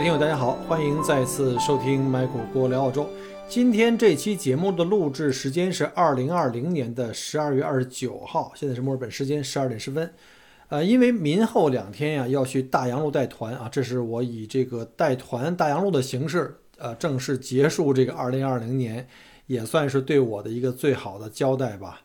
位听友，大家好，欢迎再次收听麦果郭聊澳洲。今天这期节目的录制时间是二零二零年的十二月二十九号，现在是墨尔本时间十二点十分。呃，因为明后两天呀要去大洋路带团啊，这是我以这个带团大洋路的形式，呃，正式结束这个二零二零年，也算是对我的一个最好的交代吧。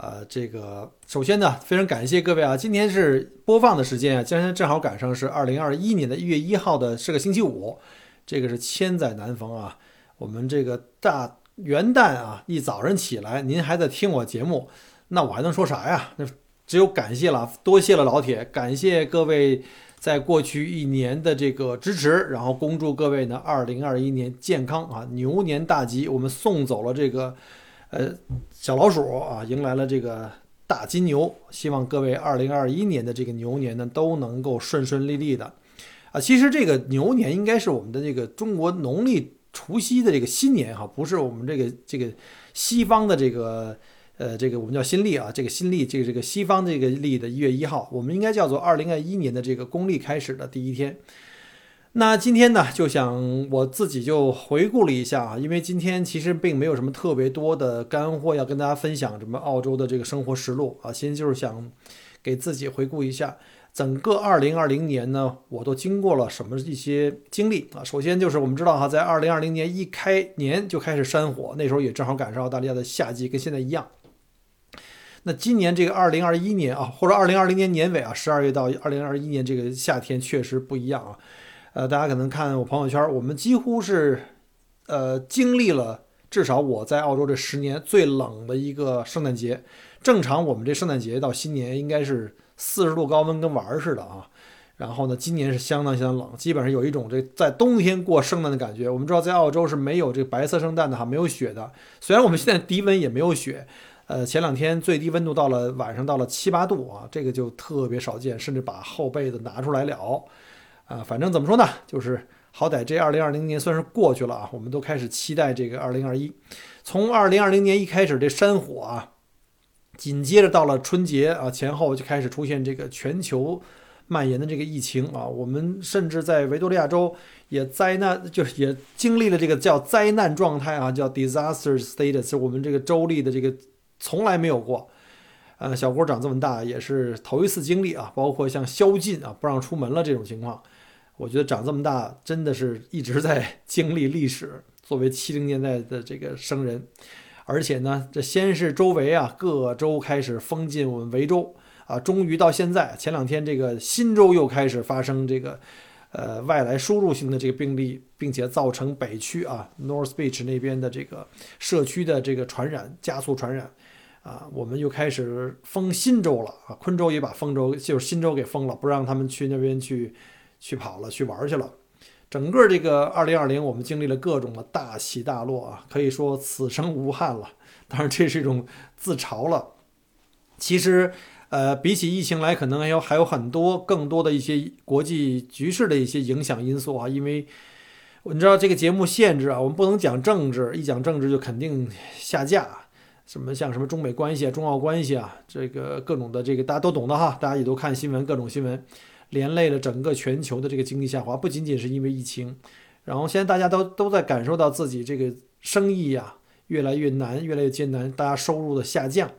呃，这个首先呢，非常感谢各位啊！今天是播放的时间啊，今天正好赶上是二零二一年的一月一号的是个星期五，这个是千载难逢啊！我们这个大元旦啊，一早上起来您还在听我节目，那我还能说啥呀？那只有感谢了，多谢了老铁，感谢各位在过去一年的这个支持，然后恭祝各位呢二零二一年健康啊，牛年大吉！我们送走了这个。呃，小老鼠啊，迎来了这个大金牛，希望各位二零二一年的这个牛年呢，都能够顺顺利利的。啊，其实这个牛年应该是我们的这个中国农历除夕的这个新年哈，不是我们这个这个西方的这个呃这个我们叫新历啊，这个新历这个这个西方这个历的一月一号，我们应该叫做二零二一年的这个公历开始的第一天。那今天呢，就想我自己就回顾了一下啊，因为今天其实并没有什么特别多的干货要跟大家分享，什么澳洲的这个生活实录啊，其实就是想给自己回顾一下整个二零二零年呢，我都经过了什么一些经历啊。首先就是我们知道哈，在二零二零年一开年就开始山火，那时候也正好赶上澳大利亚的夏季，跟现在一样。那今年这个二零二一年啊，或者二零二零年年尾啊，十二月到二零二一年这个夏天确实不一样啊。呃，大家可能看我朋友圈，我们几乎是，呃，经历了至少我在澳洲这十年最冷的一个圣诞节。正常我们这圣诞节到新年应该是四十度高温跟玩儿似的啊。然后呢，今年是相当相当冷，基本上有一种这在冬天过圣诞的感觉。我们知道在澳洲是没有这白色圣诞的哈，没有雪的。虽然我们现在低温也没有雪，呃，前两天最低温度到了晚上到了七八度啊，这个就特别少见，甚至把厚被子拿出来了。啊，反正怎么说呢，就是好歹这二零二零年算是过去了啊，我们都开始期待这个二零二一。从二零二零年一开始，这山火啊，紧接着到了春节啊前后就开始出现这个全球蔓延的这个疫情啊，我们甚至在维多利亚州也灾难，就是也经历了这个叫灾难状态啊，叫 disaster status，我们这个州立的这个从来没有过。呃，小郭长这么大也是头一次经历啊，包括像宵禁啊，不让出门了这种情况。我觉得长这么大，真的是一直在 经历历史。作为七零年代的这个生人，而且呢，这先是周围啊各州开始封禁我们维州啊，终于到现在，前两天这个新州又开始发生这个呃外来输入性的这个病例，并且造成北区啊 North Beach 那边的这个社区的这个传染加速传染啊，我们又开始封新州了啊，昆州也把封州就是新州给封了，不让他们去那边去。去跑了，去玩去了。整个这个二零二零，我们经历了各种的大起大落啊，可以说此生无憾了。当然，这是一种自嘲了。其实，呃，比起疫情来，可能还有还有很多更多的一些国际局势的一些影响因素啊。因为你知道这个节目限制啊，我们不能讲政治，一讲政治就肯定下架。什么像什么中美关系啊、中澳关系啊，这个各种的这个大家都懂的哈，大家也都看新闻，各种新闻。连累了整个全球的这个经济下滑，不仅仅是因为疫情，然后现在大家都都在感受到自己这个生意呀越来越难，越来越艰难，大家收入的下降。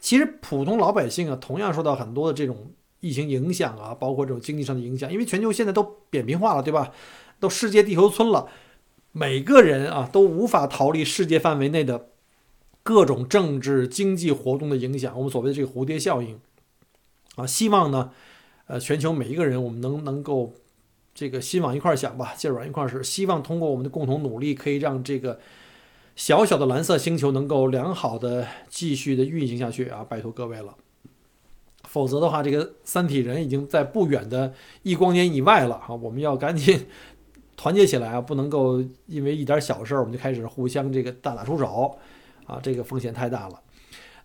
其实普通老百姓啊，同样受到很多的这种疫情影响啊，包括这种经济上的影响，因为全球现在都扁平化了，对吧？都世界地球村了，每个人啊都无法逃离世界范围内的各种政治经济活动的影响。我们所谓的这个蝴蝶效应啊，希望呢。呃，全球每一个人，我们能能够这个心往一块儿想吧，劲往一块儿使，希望通过我们的共同努力，可以让这个小小的蓝色星球能够良好的继续的运行下去啊！拜托各位了。否则的话，这个三体人已经在不远的一光年以外了啊！我们要赶紧团结起来啊，不能够因为一点小事我们就开始互相这个大打出手啊，这个风险太大了。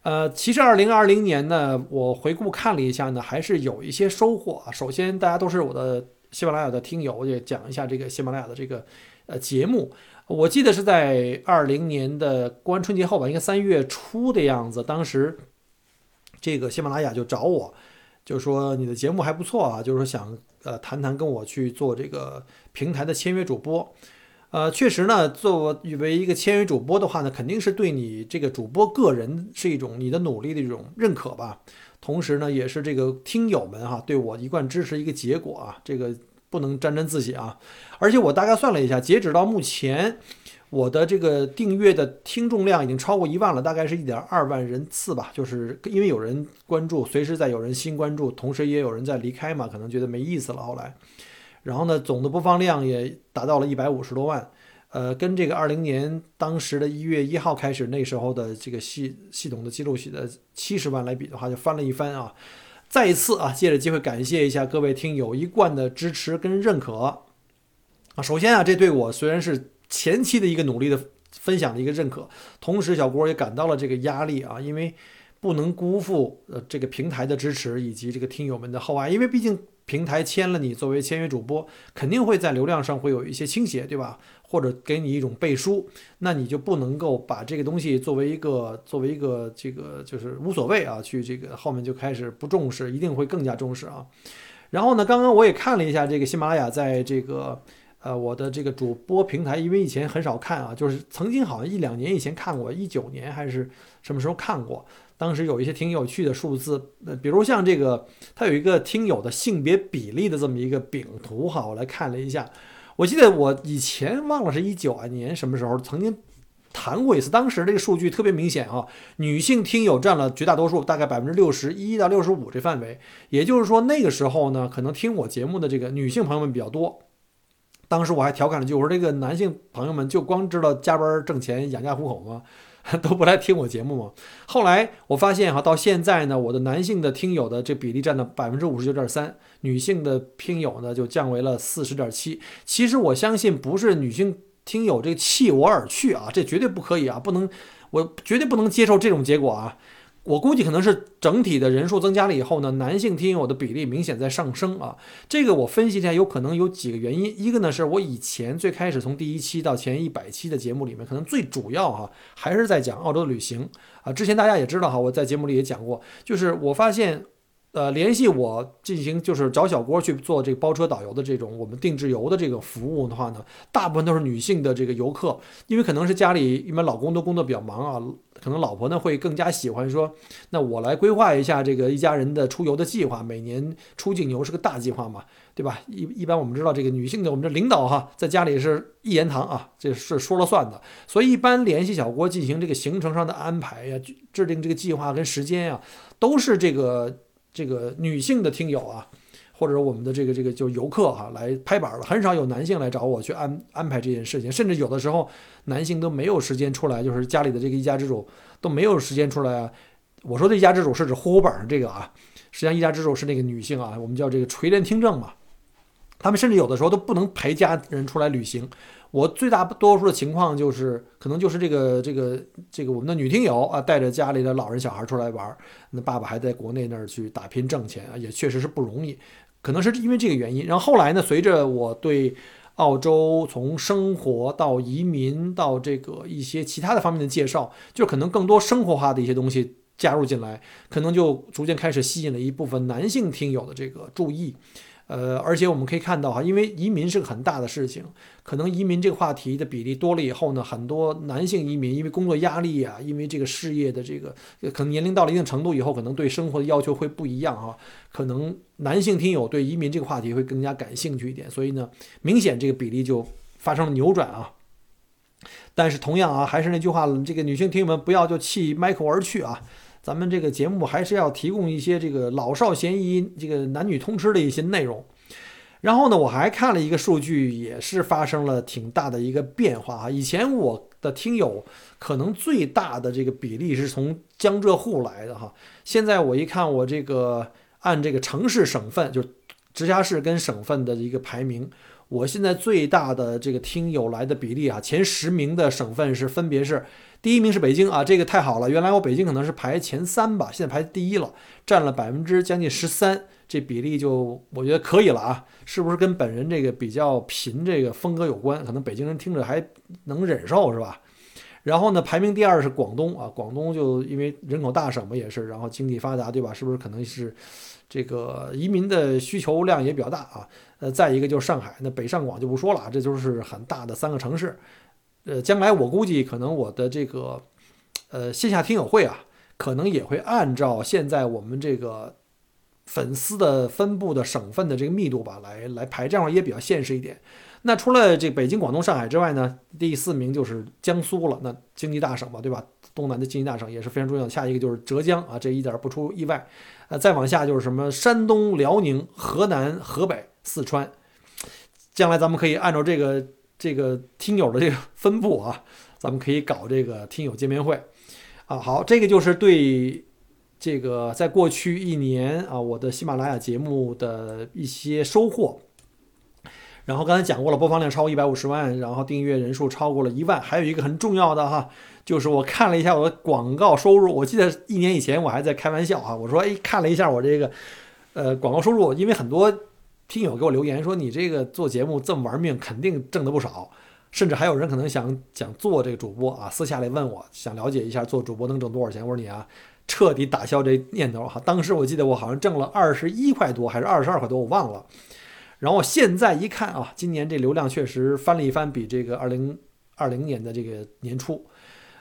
呃，其实二零二零年呢，我回顾看了一下呢，还是有一些收获啊。首先，大家都是我的喜马拉雅的听友，我也讲一下这个喜马拉雅的这个呃节目。我记得是在二零年的过完春节后吧，应该三月初的样子，当时。这个喜马拉雅就找我，就说你的节目还不错啊，就是说想呃谈谈跟我去做这个平台的签约主播，呃，确实呢，作为一个签约主播的话呢，肯定是对你这个主播个人是一种你的努力的一种认可吧，同时呢，也是这个听友们哈对我一贯支持一个结果啊，这个不能沾沾自喜啊，而且我大概算了一下，截止到目前。我的这个订阅的听众量已经超过一万了，大概是一点二万人次吧。就是因为有人关注，随时在有人新关注，同时也有人在离开嘛，可能觉得没意思了。后来，然后呢，总的播放量也达到了一百五十多万。呃，跟这个二零年当时的一月一号开始那时候的这个系系统的记录写的七十万来比的话，就翻了一番啊。再一次啊，借着机会感谢一下各位听友一贯的支持跟认可啊。首先啊，这对我虽然是。前期的一个努力的分享的一个认可，同时小郭也感到了这个压力啊，因为不能辜负呃这个平台的支持以及这个听友们的厚爱，因为毕竟平台签了你作为签约主播，肯定会在流量上会有一些倾斜，对吧？或者给你一种背书，那你就不能够把这个东西作为一个作为一个这个就是无所谓啊，去这个后面就开始不重视，一定会更加重视啊。然后呢，刚刚我也看了一下这个喜马拉雅在这个。呃，我的这个主播平台，因为以前很少看啊，就是曾经好像一两年以前看过，一九年还是什么时候看过，当时有一些挺有趣的数字，呃，比如像这个，它有一个听友的性别比例的这么一个饼图哈，我来看了一下，我记得我以前忘了是一九年什么时候曾经谈过一次，当时这个数据特别明显啊，女性听友占了绝大多数，大概百分之六十一到六十五这范围，也就是说那个时候呢，可能听我节目的这个女性朋友们比较多。当时我还调侃了句，我说这个男性朋友们就光知道加班挣钱养家糊口吗？都不来听我节目吗？后来我发现哈，到现在呢，我的男性的听友的这比例占到百分之五十九点三，女性的听友呢就降为了四十点七。其实我相信不是女性听友这弃我而去啊，这绝对不可以啊，不能，我绝对不能接受这种结果啊。我估计可能是整体的人数增加了以后呢，男性听友的比例明显在上升啊。这个我分析一下，有可能有几个原因。一个呢，是我以前最开始从第一期到前一百期的节目里面，可能最主要哈还是在讲澳洲的旅行啊。之前大家也知道哈，我在节目里也讲过，就是我发现。呃，联系我进行就是找小郭去做这个包车导游的这种我们定制游的这个服务的话呢，大部分都是女性的这个游客，因为可能是家里一般老公都工作比较忙啊，可能老婆呢会更加喜欢说，那我来规划一下这个一家人的出游的计划，每年出境游是个大计划嘛，对吧？一一般我们知道这个女性的我们这领导哈，在家里是一言堂啊，这是说了算的，所以一般联系小郭进行这个行程上的安排呀，制定这个计划跟时间呀，都是这个。这个女性的听友啊，或者我们的这个这个就游客哈，来拍板了，很少有男性来找我去安安排这件事情，甚至有的时候男性都没有时间出来，就是家里的这个一家之主都没有时间出来啊。我说的一家之主是指户口本上这个啊，实际上一家之主是那个女性啊，我们叫这个垂帘听政嘛。他们甚至有的时候都不能陪家人出来旅行。我最大多数的情况就是，可能就是这个这个这个我们的女听友啊，带着家里的老人小孩出来玩，那爸爸还在国内那儿去打拼挣钱啊，也确实是不容易。可能是因为这个原因，然后后来呢，随着我对澳洲从生活到移民到这个一些其他的方面的介绍，就可能更多生活化的一些东西加入进来，可能就逐渐开始吸引了一部分男性听友的这个注意。呃，而且我们可以看到哈，因为移民是个很大的事情，可能移民这个话题的比例多了以后呢，很多男性移民因为工作压力啊，因为这个事业的这个可能年龄到了一定程度以后，可能对生活的要求会不一样啊，可能男性听友对移民这个话题会更加感兴趣一点，所以呢，明显这个比例就发生了扭转啊。但是同样啊，还是那句话，这个女性听友们不要就弃 Michael 而去啊。咱们这个节目还是要提供一些这个老少咸宜、这个男女通吃的一些内容。然后呢，我还看了一个数据，也是发生了挺大的一个变化啊。以前我的听友可能最大的这个比例是从江浙沪来的哈，现在我一看我这个按这个城市省份，就直辖市跟省份的一个排名，我现在最大的这个听友来的比例啊，前十名的省份是分别是。第一名是北京啊，这个太好了。原来我北京可能是排前三吧，现在排第一了，占了百分之将近十三，这比例就我觉得可以了啊。是不是跟本人这个比较贫这个风格有关？可能北京人听着还能忍受是吧？然后呢，排名第二是广东啊，广东就因为人口大省嘛也是，然后经济发达对吧？是不是可能是这个移民的需求量也比较大啊？呃，再一个就是上海，那北上广就不说了，这就是很大的三个城市。呃，将来我估计可能我的这个，呃，线下听友会啊，可能也会按照现在我们这个粉丝的分布的省份的这个密度吧，来来排，这样也比较现实一点。那除了这北京、广东、上海之外呢，第四名就是江苏了。那经济大省嘛，对吧？东南的经济大省也是非常重要的。下一个就是浙江啊，这一点不出意外。再往下就是什么山东、辽宁、河南、河北、四川。将来咱们可以按照这个。这个听友的这个分布啊，咱们可以搞这个听友见面会啊。好，这个就是对这个在过去一年啊，我的喜马拉雅节目的一些收获。然后刚才讲过了，播放量超过一百五十万，然后订阅人数超过了一万。还有一个很重要的哈，就是我看了一下我的广告收入。我记得一年以前我还在开玩笑啊，我说哎，看了一下我这个呃广告收入，因为很多。听友给我留言说：“你这个做节目这么玩命，肯定挣得不少。”甚至还有人可能想想做这个主播啊，私下里问我，想了解一下做主播能挣多少钱。我说你啊，彻底打消这念头哈。当时我记得我好像挣了二十一块多，还是二十二块多，我忘了。然后现在一看啊，今年这流量确实翻了一番，比这个二零二零年的这个年初，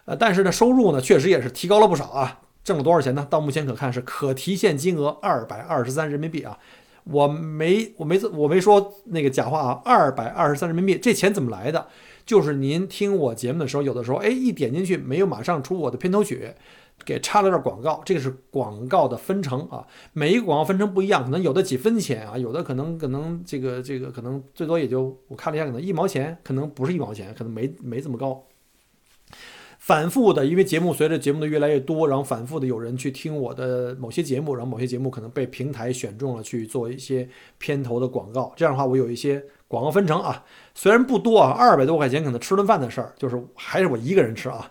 呃，但是呢，收入呢确实也是提高了不少啊。挣了多少钱呢？到目前可看是可提现金额二百二十三人民币啊。我没我没我没说那个假话啊！二百二十三人民币，这钱怎么来的？就是您听我节目的时候，有的时候哎一点进去没有马上出我的片头曲，给插了段广告，这个是广告的分成啊。每一个广告分成不一样，可能有的几分钱啊，有的可能可能这个这个可能最多也就我看了一下，可能一毛钱，可能不是一毛钱，可能没没这么高。反复的，因为节目随着节目的越来越多，然后反复的有人去听我的某些节目，然后某些节目可能被平台选中了去做一些片头的广告。这样的话，我有一些广告分成啊，虽然不多啊，二百多块钱可能吃顿饭的事儿，就是还是我一个人吃啊。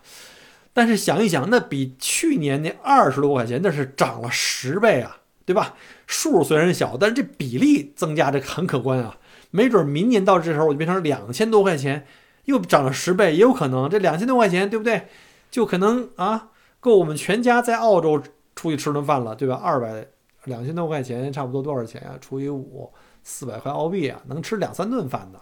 但是想一想，那比去年那二十多块钱那是涨了十倍啊，对吧？数虽然小，但是这比例增加这很可观啊。没准明年到这时候我就变成两千多块钱。又涨了十倍，也有可能这两千多块钱，对不对？就可能啊，够我们全家在澳洲出去吃顿饭了，对吧？二百两千多块钱，差不多多少钱呀？除以五，四百块澳币啊，能吃两三顿饭的。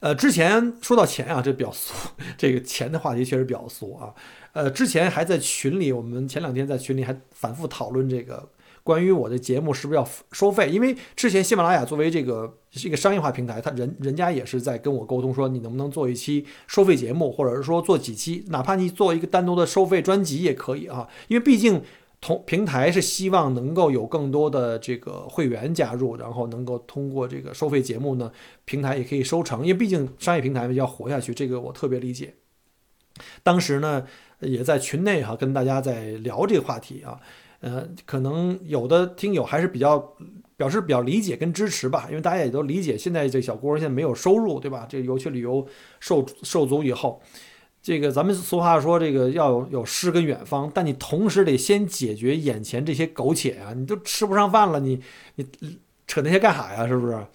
呃，之前说到钱啊，这比较俗，这个钱的话题确实比较俗啊。呃，之前还在群里，我们前两天在群里还反复讨论这个。关于我的节目是不是要收费？因为之前喜马拉雅作为这个是一个商业化平台，他人人家也是在跟我沟通，说你能不能做一期收费节目，或者是说做几期，哪怕你做一个单独的收费专辑也可以啊。因为毕竟同平台是希望能够有更多的这个会员加入，然后能够通过这个收费节目呢，平台也可以收成。因为毕竟商业平台要活下去，这个我特别理解。当时呢，也在群内哈跟大家在聊这个话题啊。呃，可能有的听友还是比较表示比较理解跟支持吧，因为大家也都理解，现在这小郭现在没有收入，对吧？这游去旅游受受阻以后，这个咱们俗话说，这个要有诗跟远方，但你同时得先解决眼前这些苟且啊，你都吃不上饭了，你你扯那些干啥呀？是不是？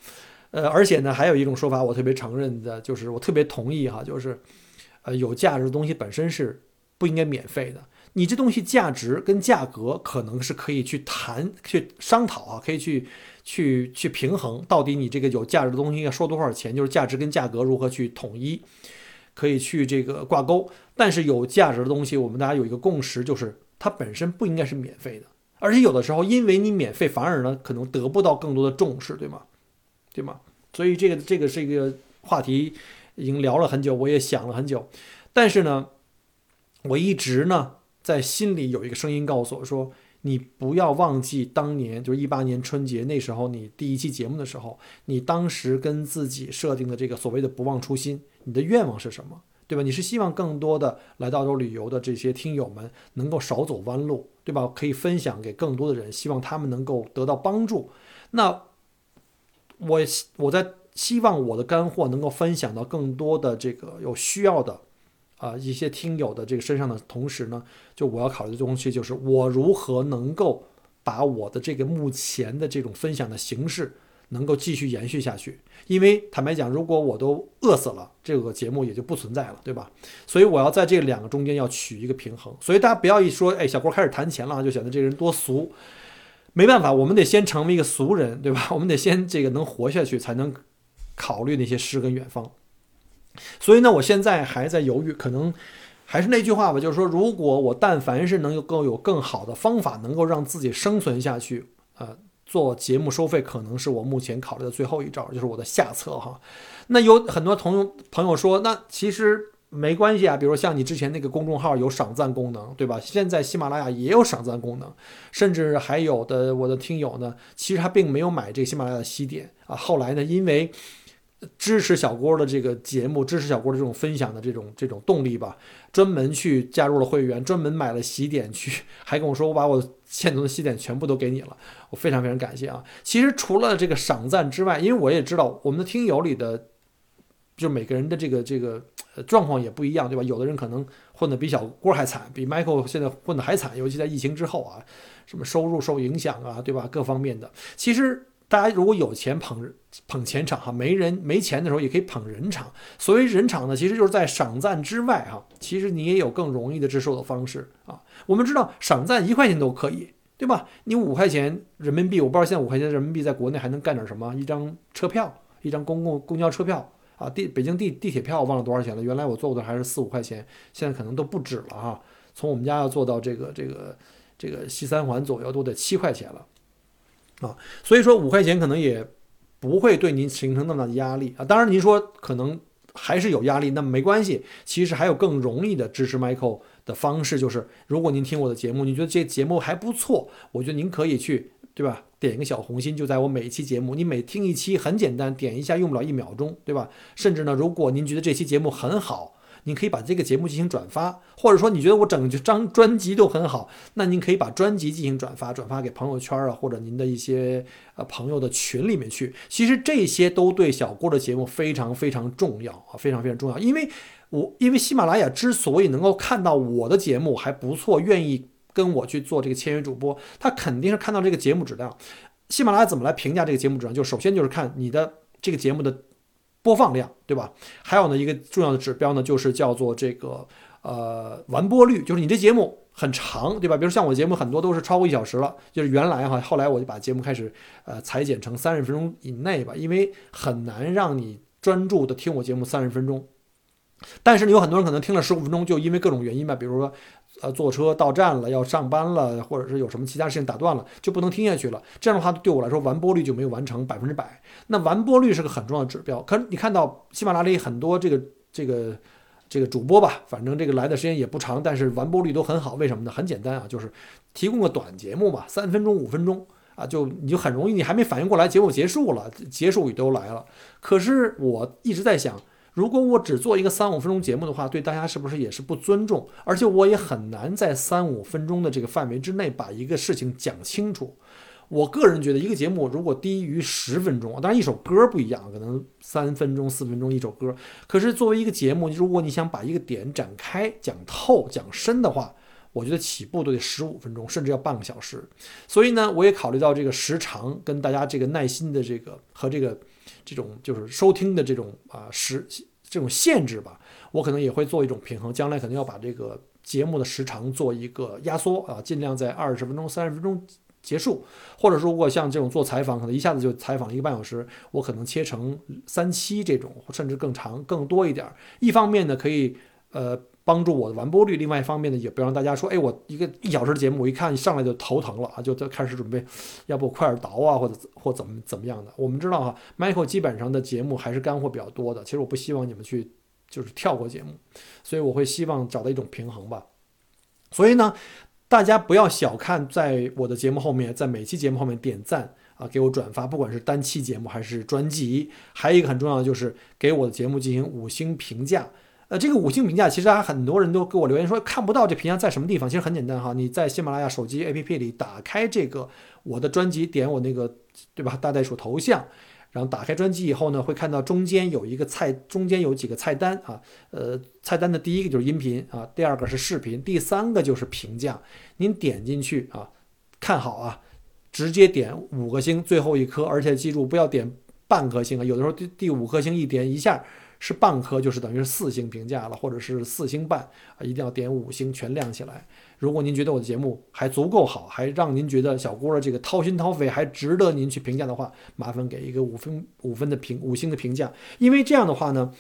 呃，而且呢，还有一种说法，我特别承认的，就是我特别同意哈，就是呃，有价值的东西本身是不应该免费的。你这东西价值跟价格可能是可以去谈、去商讨啊，可以去、去、去平衡。到底你这个有价值的东西要收多少钱？就是价值跟价格如何去统一，可以去这个挂钩。但是有价值的东西，我们大家有一个共识，就是它本身不应该是免费的。而且有的时候，因为你免费，反而呢可能得不到更多的重视，对吗？对吗？所以这个这个是一个话题，已经聊了很久，我也想了很久。但是呢，我一直呢。在心里有一个声音告诉我说：“你不要忘记当年就是一八年春节那时候，你第一期节目的时候，你当时跟自己设定的这个所谓的不忘初心，你的愿望是什么？对吧？你是希望更多的来到澳洲旅游的这些听友们能够少走弯路，对吧？可以分享给更多的人，希望他们能够得到帮助。那我我在希望我的干货能够分享到更多的这个有需要的啊一些听友的这个身上的同时呢，就我要考虑的东西就是我如何能够把我的这个目前的这种分享的形式。能够继续延续下去，因为坦白讲，如果我都饿死了，这个节目也就不存在了，对吧？所以我要在这两个中间要取一个平衡。所以大家不要一说，哎，小郭开始谈钱了，就显得这个人多俗。没办法，我们得先成为一个俗人，对吧？我们得先这个能活下去，才能考虑那些诗跟远方。所以呢，我现在还在犹豫，可能还是那句话吧，就是说，如果我但凡是能够有更好的方法，能够让自己生存下去，啊。做节目收费可能是我目前考虑的最后一招，就是我的下策哈。那有很多同朋友说，那其实没关系啊。比如像你之前那个公众号有赏赞功能，对吧？现在喜马拉雅也有赏赞功能，甚至还有的我的听友呢，其实他并没有买这个喜马拉雅的西点啊。后来呢，因为支持小郭的这个节目，支持小郭的这种分享的这种这种动力吧，专门去加入了会员，专门买了喜点去，还跟我说我把我欠存的喜点全部都给你了，我非常非常感谢啊！其实除了这个赏赞之外，因为我也知道我们的听友里的，就每个人的这个这个状况也不一样，对吧？有的人可能混得比小郭还惨，比 Michael 现在混得还惨，尤其在疫情之后啊，什么收入受影响啊，对吧？各方面的，其实。大家如果有钱捧捧钱场哈，没人没钱的时候也可以捧人场。所谓人场呢，其实就是在赏赞之外哈，其实你也有更容易的支持的方式啊。我们知道赏赞一块钱都可以，对吧？你五块钱人民币，我不知道现在五块钱人民币在国内还能干点什么？一张车票，一张公共公交车票啊，地北京地地铁票忘了多少钱了。原来我坐过的还是四五块钱，现在可能都不止了哈。从我们家要坐到这个这个这个西三环左右都得七块钱了。啊，所以说五块钱可能也不会对您形成那么大的压力啊。当然，您说可能还是有压力，那么没关系。其实还有更容易的支持 Michael 的方式，就是如果您听我的节目，你觉得这节目还不错，我觉得您可以去，对吧？点一个小红心，就在我每一期节目，你每听一期很简单，点一下用不了一秒钟，对吧？甚至呢，如果您觉得这期节目很好。您可以把这个节目进行转发，或者说你觉得我整张专辑都很好，那您可以把专辑进行转发，转发给朋友圈啊，或者您的一些呃朋友的群里面去。其实这些都对小郭的节目非常非常重要啊，非常非常重要。因为我因为喜马拉雅之所以能够看到我的节目还不错，愿意跟我去做这个签约主播，他肯定是看到这个节目质量。喜马拉雅怎么来评价这个节目质量？就首先就是看你的这个节目的。播放量对吧？还有呢，一个重要的指标呢，就是叫做这个呃完播率，就是你这节目很长对吧？比如像我节目很多都是超过一小时了，就是原来哈，后来我就把节目开始呃裁剪成三十分钟以内吧，因为很难让你专注的听我节目三十分钟。但是呢有很多人可能听了十五分钟，就因为各种原因吧，比如说。呃，坐车到站了，要上班了，或者是有什么其他事情打断了，就不能听下去了。这样的话，对我来说，完播率就没有完成百分之百。那完播率是个很重要的指标。可是你看到喜马拉雅很多这个这个这个主播吧，反正这个来的时间也不长，但是完播率都很好。为什么呢？很简单啊，就是提供个短节目嘛，三分钟、五分钟啊，就你就很容易，你还没反应过来，节目结束了，结束语都来了。可是我一直在想。如果我只做一个三五分钟节目的话，对大家是不是也是不尊重？而且我也很难在三五分钟的这个范围之内把一个事情讲清楚。我个人觉得，一个节目如果低于十分钟，当然一首歌不一样，可能三分钟、四分钟一首歌。可是作为一个节目，如果你想把一个点展开、讲透、讲深的话，我觉得起步都得十五分钟，甚至要半个小时。所以呢，我也考虑到这个时长跟大家这个耐心的这个和这个。这种就是收听的这种啊时这种限制吧，我可能也会做一种平衡。将来可能要把这个节目的时长做一个压缩啊，尽量在二十分钟、三十分钟结束。或者说，如果像这种做采访，可能一下子就采访一个半小时，我可能切成三期这种，甚至更长、更多一点。一方面呢，可以呃。帮助我的完播率，另外一方面呢，也不让大家说，哎，我一个一小时的节目，我一看上来就头疼了啊，就开始准备，要不快点倒啊，或者或怎么怎么样的。我们知道哈，Michael 基本上的节目还是干货比较多的。其实我不希望你们去就是跳过节目，所以我会希望找到一种平衡吧。所以呢，大家不要小看在我的节目后面，在每期节目后面点赞啊，给我转发，不管是单期节目还是专辑。还有一个很重要的就是给我的节目进行五星评价。呃，这个五星评价其实还很多人都给我留言说看不到这评价在什么地方。其实很简单哈，你在喜马拉雅手机 APP 里打开这个我的专辑，点我那个对吧大袋鼠头像。然后打开专辑以后呢，会看到中间有一个菜，中间有几个菜单啊，呃，菜单的第一个就是音频啊，第二个是视频，第三个就是评价。您点进去啊，看好啊，直接点五个星，最后一颗，而且记住不要点半颗星啊，有的时候第第五颗星一点一下。是半颗就是等于是四星评价了，或者是四星半啊，一定要点五星全亮起来。如果您觉得我的节目还足够好，还让您觉得小郭的这个掏心掏肺还值得您去评价的话，麻烦给一个五分五分的评五星的评价。因为这样的话呢，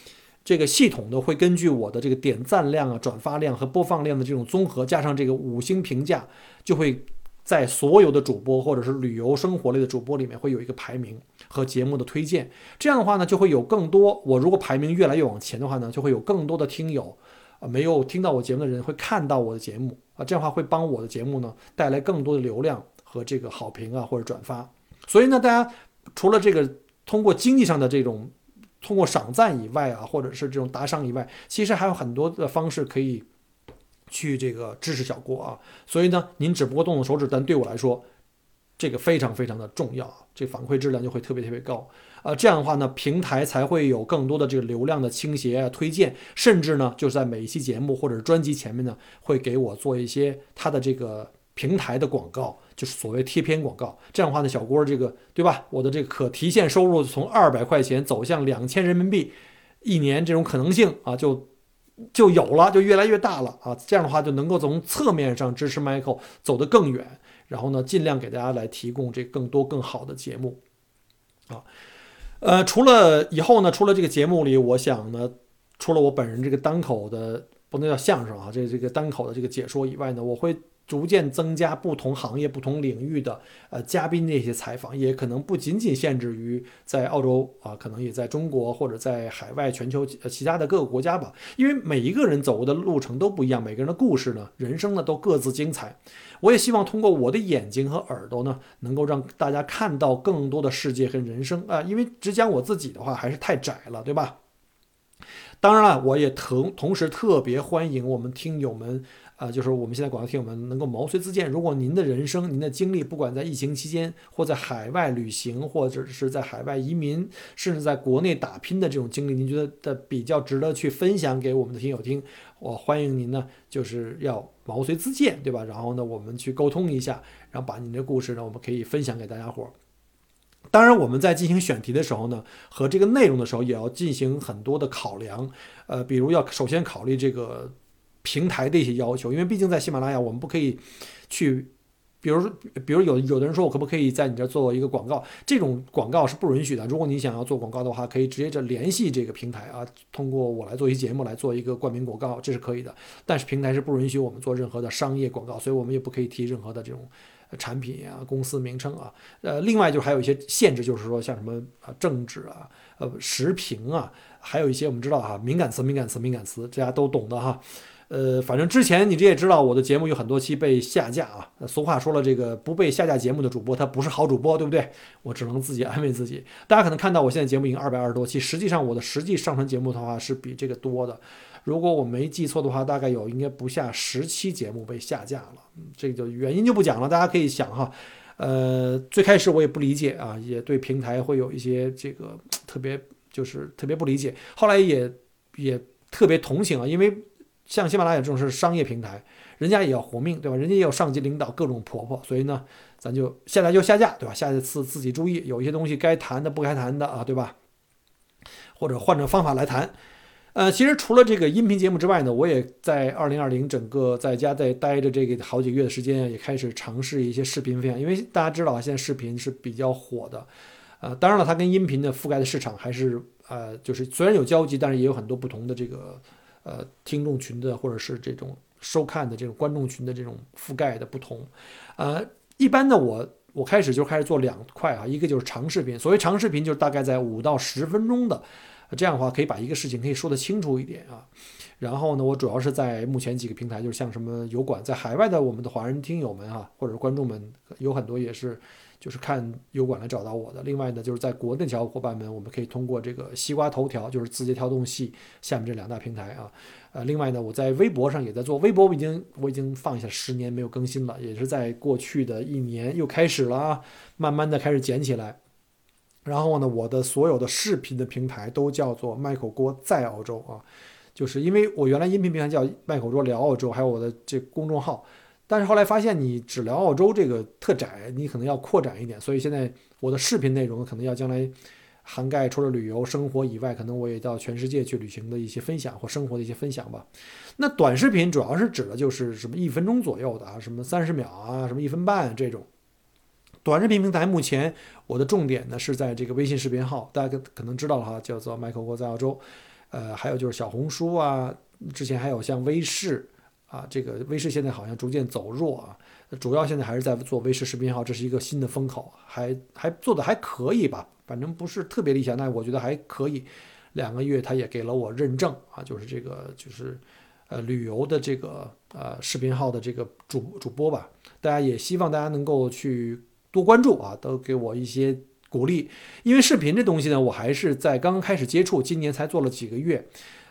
这个系统的会根据我的这个点赞量啊、转发量和播放量的这种综合，加上这个五星评价，就会。在所有的主播或者是旅游生活类的主播里面，会有一个排名和节目的推荐。这样的话呢，就会有更多。我如果排名越来越往前的话呢，就会有更多的听友啊，没有听到我节目的人会看到我的节目啊，这样的话会帮我的节目呢带来更多的流量和这个好评啊或者转发。所以呢，大家除了这个通过经济上的这种通过赏赞以外啊，或者是这种打赏以外，其实还有很多的方式可以。去这个支持小郭啊，所以呢，您只不过动动手指，但对我来说，这个非常非常的重要，这反馈质量就会特别特别高啊。这样的话呢，平台才会有更多的这个流量的倾斜啊、推荐，甚至呢，就是在每一期节目或者专辑前面呢，会给我做一些它的这个平台的广告，就是所谓贴片广告。这样的话呢，小郭这个对吧？我的这个可提现收入从二百块钱走向两千人民币一年这种可能性啊，就。就有了，就越来越大了啊！这样的话就能够从侧面上支持 Michael 走得更远，然后呢，尽量给大家来提供这更多更好的节目啊。呃，除了以后呢，除了这个节目里，我想呢，除了我本人这个单口的不能叫相声啊，这这个单口的这个解说以外呢，我会。逐渐增加不同行业、不同领域的呃嘉宾的一些采访，也可能不仅仅限制于在澳洲啊，可能也在中国或者在海外、全球呃其他的各个国家吧。因为每一个人走过的路程都不一样，每个人的故事呢、人生呢都各自精彩。我也希望通过我的眼睛和耳朵呢，能够让大家看到更多的世界和人生啊。因为只讲我自己的话还是太窄了，对吧？当然了，我也同同时特别欢迎我们听友们。啊，就是我们现在广大听友们能够毛遂自荐。如果您的人生、您的经历，不管在疫情期间，或在海外旅行，或者是在海外移民，甚至在国内打拼的这种经历，您觉得的比较值得去分享给我们的听友听，我欢迎您呢，就是要毛遂自荐，对吧？然后呢，我们去沟通一下，然后把您的故事呢，我们可以分享给大家伙儿。当然，我们在进行选题的时候呢，和这个内容的时候，也要进行很多的考量。呃，比如要首先考虑这个。平台的一些要求，因为毕竟在喜马拉雅，我们不可以去，比如说，比如有有的人说我可不可以在你这做一个广告？这种广告是不允许的。如果你想要做广告的话，可以直接就联系这个平台啊，通过我来做一节目来做一个冠名广告，这是可以的。但是平台是不允许我们做任何的商业广告，所以我们也不可以提任何的这种产品啊、公司名称啊。呃，另外就还有一些限制，就是说像什么啊政治啊、呃时评啊，还有一些我们知道哈敏感词、敏感词、敏感词，大家都懂的哈。呃，反正之前你这也知道，我的节目有很多期被下架啊。俗话说了，这个不被下架节目的主播，他不是好主播，对不对？我只能自己安慰自己。大家可能看到我现在节目已经二百二十多期，实际上我的实际上传节目的话是比这个多的。如果我没记错的话，大概有应该不下十期节目被下架了。这个原因就不讲了，大家可以想哈。呃，最开始我也不理解啊，也对平台会有一些这个特别就是特别不理解。后来也也特别同情啊，因为。像喜马拉雅这种是商业平台，人家也要活命，对吧？人家也有上级领导，各种婆婆，所以呢，咱就现在就下架，对吧？下一次自己注意，有一些东西该谈的不该谈的啊，对吧？或者换着方法来谈。呃，其实除了这个音频节目之外呢，我也在二零二零整个在家在待着这个好几个月的时间，也开始尝试一些视频分享，因为大家知道啊，现在视频是比较火的，呃，当然了，它跟音频的覆盖的市场还是呃，就是虽然有交集，但是也有很多不同的这个。呃，听众群的或者是这种收看的这种观众群的这种覆盖的不同，呃，一般的我我开始就开始做两块啊，一个就是长视频，所谓长视频就是大概在五到十分钟的，这样的话可以把一个事情可以说得清楚一点啊。然后呢，我主要是在目前几个平台，就是像什么油管，在海外的我们的华人听友们啊，或者观众们，有很多也是就是看油管来找到我的。另外呢，就是在国内的小伙伴们，我们可以通过这个西瓜头条，就是字节跳动系下面这两大平台啊。呃，另外呢，我在微博上也在做，微博我已经我已经放下十年没有更新了，也是在过去的一年又开始了啊，慢慢的开始捡起来。然后呢，我的所有的视频的平台都叫做麦口锅在澳洲啊。就是因为我原来音频平台叫麦口桌聊澳洲，还有我的这公众号，但是后来发现你只聊澳洲这个特窄，你可能要扩展一点，所以现在我的视频内容可能要将来涵盖除了旅游生活以外，可能我也到全世界去旅行的一些分享或生活的一些分享吧。那短视频主要是指的就是什么一分钟左右的啊，什么三十秒啊，什么一分半这种短视频平台。目前我的重点呢是在这个微信视频号，大家可能知道了哈，叫做麦口锅在澳洲。呃，还有就是小红书啊，之前还有像微视啊，这个微视现在好像逐渐走弱啊，主要现在还是在做微视视频号，这是一个新的风口，还还做的还可以吧，反正不是特别理想，但我觉得还可以。两个月他也给了我认证啊，就是这个就是呃旅游的这个呃视频号的这个主主播吧，大家也希望大家能够去多关注啊，都给我一些。鼓励，因为视频这东西呢，我还是在刚刚开始接触，今年才做了几个月，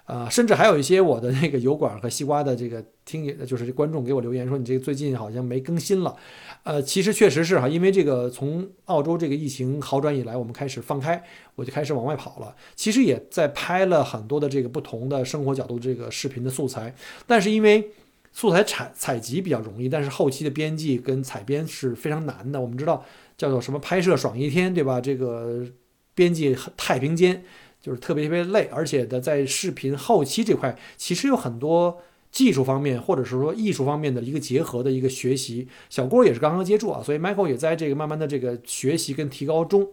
啊，甚至还有一些我的那个油管和西瓜的这个听，就是观众给我留言说你这个最近好像没更新了，呃，其实确实是哈，因为这个从澳洲这个疫情好转以来，我们开始放开，我就开始往外跑了，其实也在拍了很多的这个不同的生活角度这个视频的素材，但是因为素材采采集比较容易，但是后期的编辑跟采编是非常难的，我们知道。叫做什么拍摄爽一天，对吧？这个编辑太平间就是特别特别累，而且的在视频后期这块，其实有很多技术方面或者是说艺术方面的一个结合的一个学习。小郭也是刚刚接触啊，所以 Michael 也在这个慢慢的这个学习跟提高中。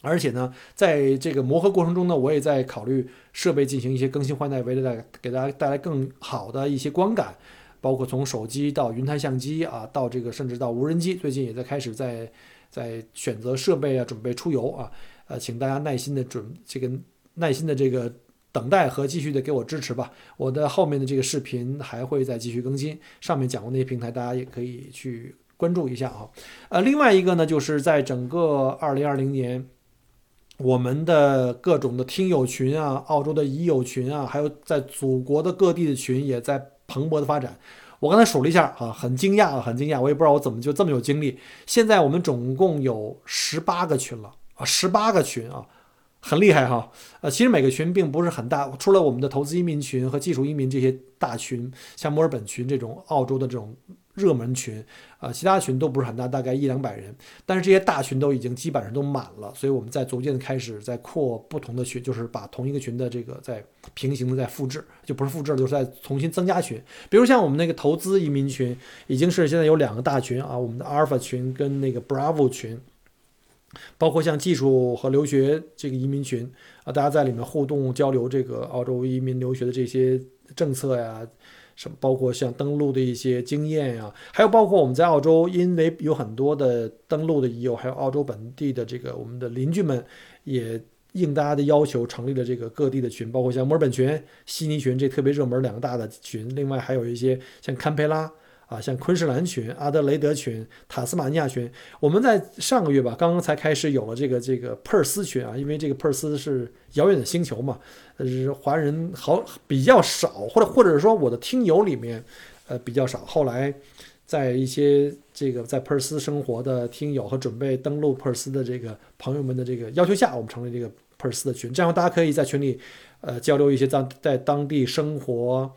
而且呢，在这个磨合过程中呢，我也在考虑设备进行一些更新换代，为了带给大家带来更好的一些观感，包括从手机到云台相机啊，到这个甚至到无人机，最近也在开始在。在选择设备啊，准备出游啊，呃，请大家耐心的准这个耐心的这个等待和继续的给我支持吧。我的后面的这个视频还会再继续更新，上面讲过那些平台，大家也可以去关注一下啊。呃，另外一个呢，就是在整个二零二零年，我们的各种的听友群啊，澳洲的已友群啊，还有在祖国的各地的群也在蓬勃的发展。我刚才数了一下啊，很惊讶啊，很惊讶，我也不知道我怎么就这么有精力。现在我们总共有十八个群了啊，十八个群啊，很厉害哈。呃，其实每个群并不是很大，除了我们的投资移民群和技术移民这些大群，像墨尔本群这种澳洲的这种。热门群啊，其他群都不是很大，大概一两百人，但是这些大群都已经基本上都满了，所以我们在逐渐的开始在扩不同的群，就是把同一个群的这个在平行的在复制，就不是复制了，就是在重新增加群。比如像我们那个投资移民群，已经是现在有两个大群啊，我们的阿尔法群跟那个 Bravo 群，包括像技术和留学这个移民群啊，大家在里面互动交流这个澳洲移民留学的这些政策呀。什么包括像登陆的一些经验呀，还有包括我们在澳洲，因为有很多的登陆的已有，还有澳洲本地的这个我们的邻居们，也应大家的要求成立了这个各地的群，包括像墨尔本群、悉尼群这特别热门两个大的群，另外还有一些像堪培拉。啊，像昆士兰群、阿德雷德群、塔斯马尼亚群，我们在上个月吧，刚刚才开始有了这个这个珀斯群啊，因为这个珀斯是遥远的星球嘛，呃，华人好比较少，或者或者说我的听友里面，呃，比较少。后来在一些这个在珀斯生活的听友和准备登陆珀斯的这个朋友们的这个要求下，我们成立这个珀斯的群，这样大家可以在群里，呃，交流一些在在当地生活，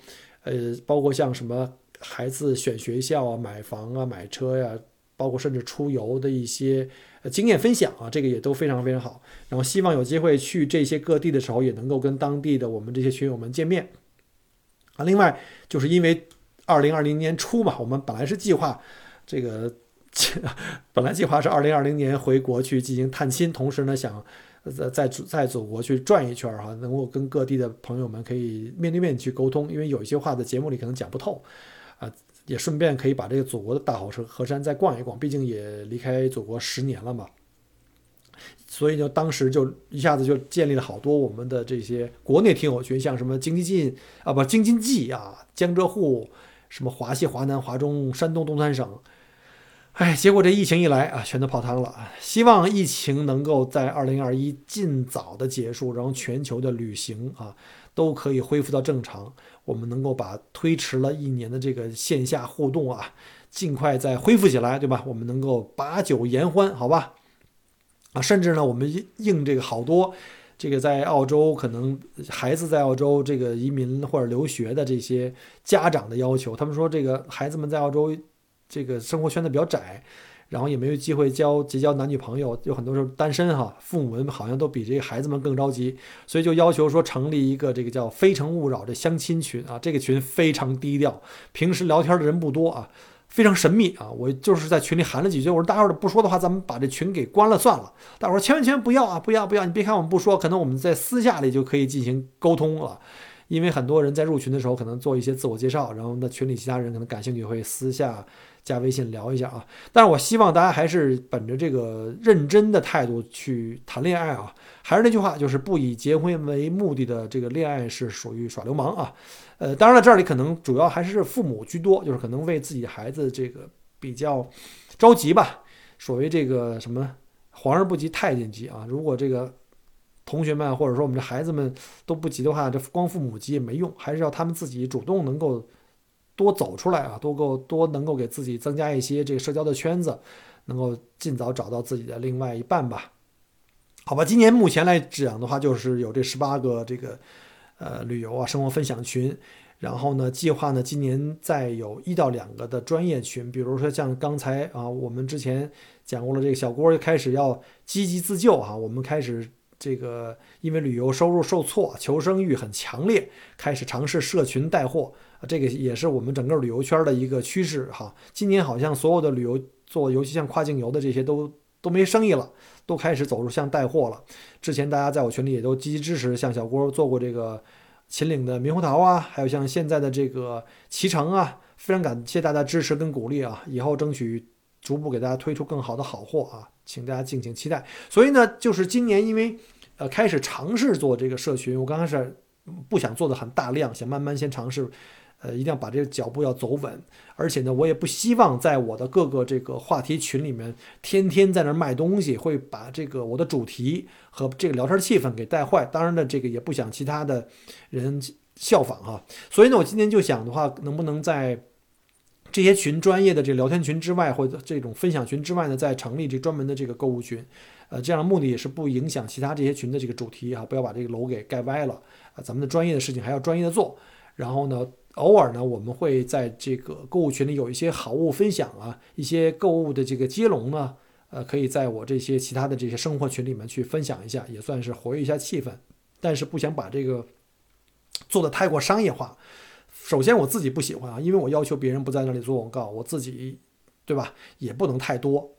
呃，包括像什么。孩子选学校啊、买房啊、买车呀，包括甚至出游的一些经验分享啊，这个也都非常非常好。然后希望有机会去这些各地的时候，也能够跟当地的我们这些群友们见面啊。另外，就是因为二零二零年初嘛，我们本来是计划这个，本来计划是二零二零年回国去进行探亲，同时呢想在在在祖国去转一圈哈，能够跟各地的朋友们可以面对面去沟通，因为有一些话在节目里可能讲不透。也顺便可以把这个祖国的大好河河山再逛一逛，毕竟也离开祖国十年了嘛。所以就，当时就一下子就建立了好多我们的这些国内听友群，像什么京津冀啊，不京津冀啊，江浙沪，什么华西、华南、华中、山东、东三省。哎，结果这疫情一来啊，全都泡汤了。希望疫情能够在二零二一尽早的结束，然后全球的旅行啊都可以恢复到正常。我们能够把推迟了一年的这个线下互动啊，尽快再恢复起来，对吧？我们能够把酒言欢，好吧？啊，甚至呢，我们应这个好多这个在澳洲可能孩子在澳洲这个移民或者留学的这些家长的要求，他们说这个孩子们在澳洲。这个生活圈子比较窄，然后也没有机会交结交男女朋友，有很多时候单身哈。父母们好像都比这个孩子们更着急，所以就要求说成立一个这个叫“非诚勿扰”的相亲群啊。这个群非常低调，平时聊天的人不多啊，非常神秘啊。我就是在群里喊了几句，我说大伙儿不说的话，咱们把这群给关了算了。大伙儿千万千万不要啊，不要不要！你别看我们不说，可能我们在私下里就可以进行沟通了。因为很多人在入群的时候可能做一些自我介绍，然后那群里其他人可能感兴趣会私下。加微信聊一下啊，但是我希望大家还是本着这个认真的态度去谈恋爱啊。还是那句话，就是不以结婚为目的的这个恋爱是属于耍流氓啊。呃，当然了，这里可能主要还是父母居多，就是可能为自己孩子这个比较着急吧。所谓这个什么皇上不急太监急啊。如果这个同学们或者说我们这孩子们都不急的话，这光父母急也没用，还是要他们自己主动能够。多走出来啊，多够多能够给自己增加一些这个社交的圈子，能够尽早找到自己的另外一半吧。好吧，今年目前来讲的话，就是有这十八个这个呃旅游啊生活分享群，然后呢计划呢今年再有一到两个的专业群，比如说像刚才啊我们之前讲过了，这个小郭就开始要积极自救哈，我们开始这个因为旅游收入受挫，求生欲很强烈，开始尝试社群带货。这个也是我们整个旅游圈的一个趋势哈。今年好像所有的旅游做，尤其像跨境游的这些都都没生意了，都开始走入像带货了。之前大家在我群里也都积极支持，像小郭做过这个秦岭的猕猴桃啊，还有像现在的这个脐橙啊，非常感谢大家支持跟鼓励啊。以后争取逐步给大家推出更好的好货啊，请大家敬请期待。所以呢，就是今年因为呃开始尝试做这个社群，我刚开始不想做的很大量，想慢慢先尝试。呃，一定要把这个脚步要走稳，而且呢，我也不希望在我的各个这个话题群里面天天在那卖东西，会把这个我的主题和这个聊天气氛给带坏。当然呢，这个也不想其他的人效仿哈。所以呢，我今天就想的话，能不能在这些群专业的这个聊天群之外，或者这种分享群之外呢，再成立这专门的这个购物群？呃，这样的目的也是不影响其他这些群的这个主题啊，不要把这个楼给盖歪了啊。咱们的专业的事情还要专业的做，然后呢。偶尔呢，我们会在这个购物群里有一些好物分享啊，一些购物的这个接龙呢，呃，可以在我这些其他的这些生活群里面去分享一下，也算是活跃一下气氛。但是不想把这个做的太过商业化。首先我自己不喜欢啊，因为我要求别人不在那里做广告，我自己对吧，也不能太多。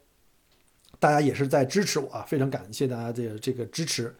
大家也是在支持我啊，非常感谢大家的这个支持。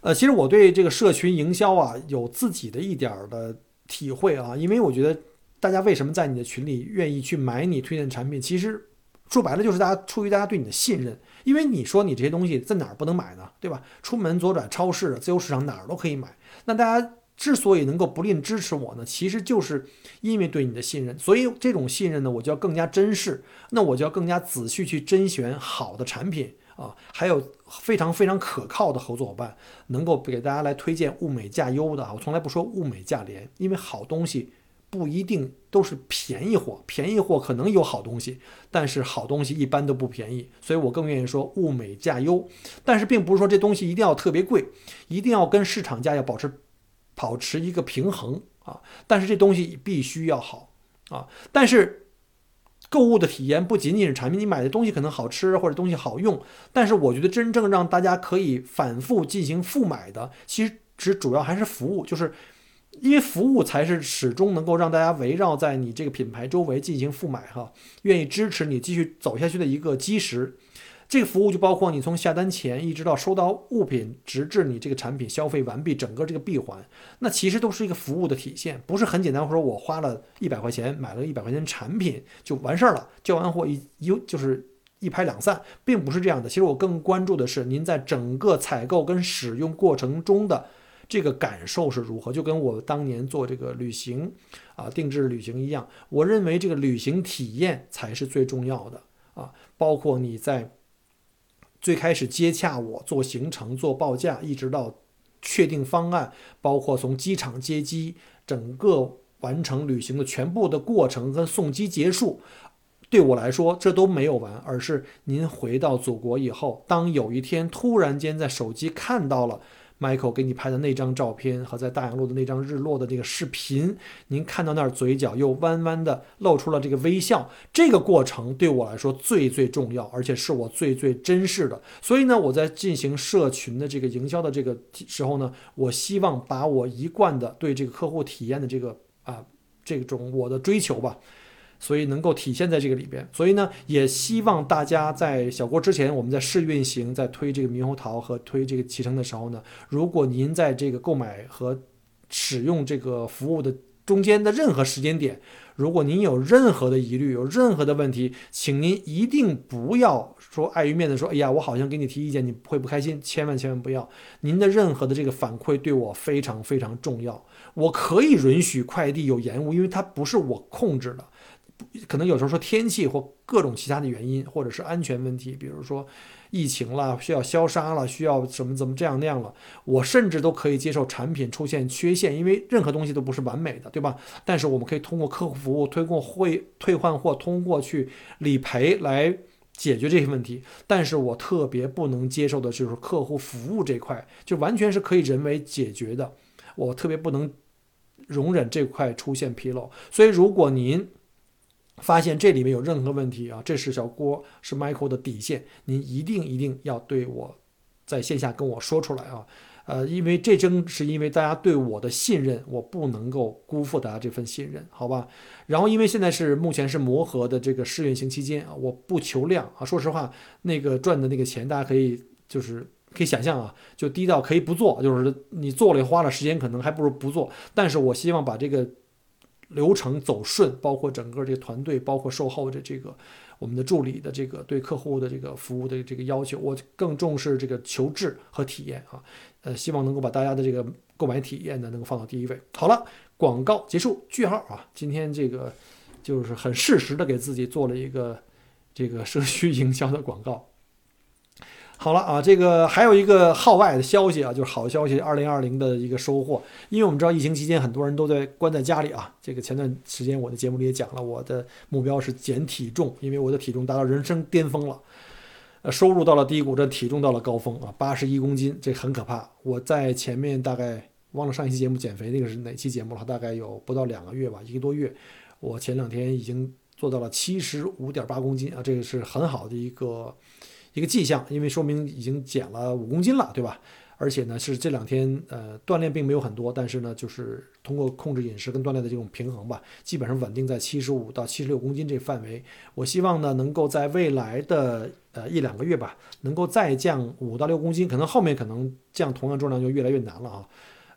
呃，其实我对这个社群营销啊，有自己的一点儿的。体会啊，因为我觉得大家为什么在你的群里愿意去买你推荐的产品，其实说白了就是大家出于大家对你的信任。因为你说你这些东西在哪儿不能买呢？对吧？出门左转超市、自由市场哪儿都可以买。那大家之所以能够不吝支持我呢，其实就是因为对你的信任。所以这种信任呢，我就要更加珍视，那我就要更加仔细去甄选好的产品啊，还有非常非常可靠的合作伙伴，能够给大家来推荐物美价优的啊。我从来不说物美价廉，因为好东西。不一定都是便宜货，便宜货可能有好东西，但是好东西一般都不便宜，所以我更愿意说物美价优。但是并不是说这东西一定要特别贵，一定要跟市场价要保持保持一个平衡啊。但是这东西必须要好啊。但是购物的体验不仅仅是产品，你买的东西可能好吃或者东西好用，但是我觉得真正让大家可以反复进行复买的，其实只主要还是服务，就是。因为服务才是始终能够让大家围绕在你这个品牌周围进行复买哈，愿意支持你继续走下去的一个基石。这个服务就包括你从下单前一直到收到物品，直至你这个产品消费完毕，整个这个闭环，那其实都是一个服务的体现，不是很简单。说我花了一百块钱买了一百块钱产品就完事儿了，交完货一一就是一拍两散，并不是这样的。其实我更关注的是您在整个采购跟使用过程中的这个感受是如何，就跟我当年做这个旅行啊定制旅行一样。我认为这个旅行体验才是最重要的啊，包括你在最开始接洽我做行程做报价，一直到确定方案，包括从机场接机，整个完成旅行的全部的过程跟送机结束。对我来说，这都没有完，而是您回到祖国以后，当有一天突然间在手机看到了 Michael 给你拍的那张照片和在大洋路的那张日落的这个视频，您看到那儿嘴角又弯弯的露出了这个微笑，这个过程对我来说最最重要，而且是我最最珍视的。所以呢，我在进行社群的这个营销的这个时候呢，我希望把我一贯的对这个客户体验的这个啊这种我的追求吧。所以能够体现在这个里边，所以呢，也希望大家在小郭之前，我们在试运行，在推这个猕猴桃和推这个启程的时候呢，如果您在这个购买和使用这个服务的中间的任何时间点，如果您有任何的疑虑，有任何的问题，请您一定不要说碍于面子说，哎呀，我好像给你提意见，你会不开心，千万千万不要。您的任何的这个反馈对我非常非常重要，我可以允许快递有延误，因为它不是我控制的。可能有时候说天气或各种其他的原因，或者是安全问题，比如说疫情了，需要消杀了，需要什么怎么这样那样了，我甚至都可以接受产品出现缺陷，因为任何东西都不是完美的，对吧？但是我们可以通过客户服务，通过会退换货，通过去理赔来解决这些问题。但是我特别不能接受的就是客户服务这块，就完全是可以人为解决的，我特别不能容忍这块出现纰漏。所以如果您发现这里面有任何问题啊，这是小郭是 Michael 的底线，您一定一定要对我在线下跟我说出来啊，呃，因为这正是因为大家对我的信任，我不能够辜负大家这份信任，好吧？然后因为现在是目前是磨合的这个试运行期间啊，我不求量啊，说实话，那个赚的那个钱大家可以就是可以想象啊，就低到可以不做，就是你做了花了时间，可能还不如不做，但是我希望把这个。流程走顺，包括整个这个团队，包括售后的这个我们的助理的这个对客户的这个服务的这个要求，我更重视这个求质和体验啊，呃，希望能够把大家的这个购买体验呢能够放到第一位。好了，广告结束，句号啊，今天这个就是很适时的给自己做了一个这个社区营销的广告。好了啊，这个还有一个号外的消息啊，就是好消息，二零二零的一个收获。因为我们知道疫情期间很多人都在关在家里啊。这个前段时间我的节目里也讲了，我的目标是减体重，因为我的体重达到人生巅峰了，呃，收入到了低谷，这体重到了高峰啊，八十一公斤，这很可怕。我在前面大概忘了上一期节目减肥那个是哪期节目了，大概有不到两个月吧，一个多月，我前两天已经做到了七十五点八公斤啊，这个是很好的一个。一个迹象，因为说明已经减了五公斤了，对吧？而且呢，是这两天呃锻炼并没有很多，但是呢，就是通过控制饮食跟锻炼的这种平衡吧，基本上稳定在七十五到七十六公斤这范围。我希望呢，能够在未来的呃一两个月吧，能够再降五到六公斤，可能后面可能降同样重量就越来越难了啊。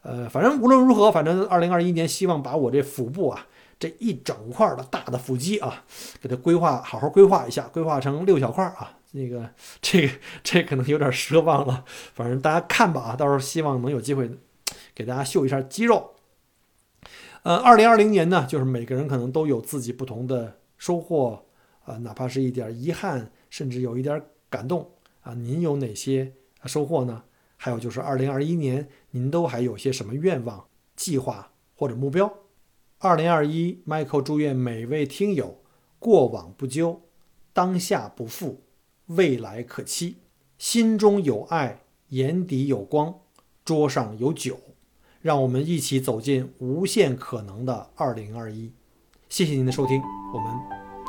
呃，反正无论如何，反正二零二一年希望把我这腹部啊这一整块的大的腹肌啊，给它规划好好规划一下，规划成六小块啊。那个，这个这可能有点奢望了，反正大家看吧啊，到时候希望能有机会给大家秀一下肌肉。呃，二零二零年呢，就是每个人可能都有自己不同的收获啊，哪怕是一点遗憾，甚至有一点感动啊。您有哪些收获呢？还有就是二零二一年，您都还有些什么愿望、计划或者目标？二零二一，Michael 祝愿每位听友过往不究，当下不负。未来可期，心中有爱，眼底有光，桌上有酒，让我们一起走进无限可能的二零二一。谢谢您的收听，我们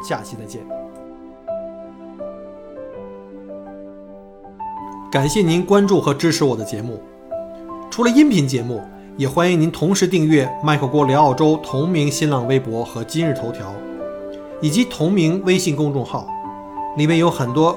下期再见。感谢您关注和支持我的节目。除了音频节目，也欢迎您同时订阅麦克郭聊澳洲同名新浪微博和今日头条，以及同名微信公众号。里面有很多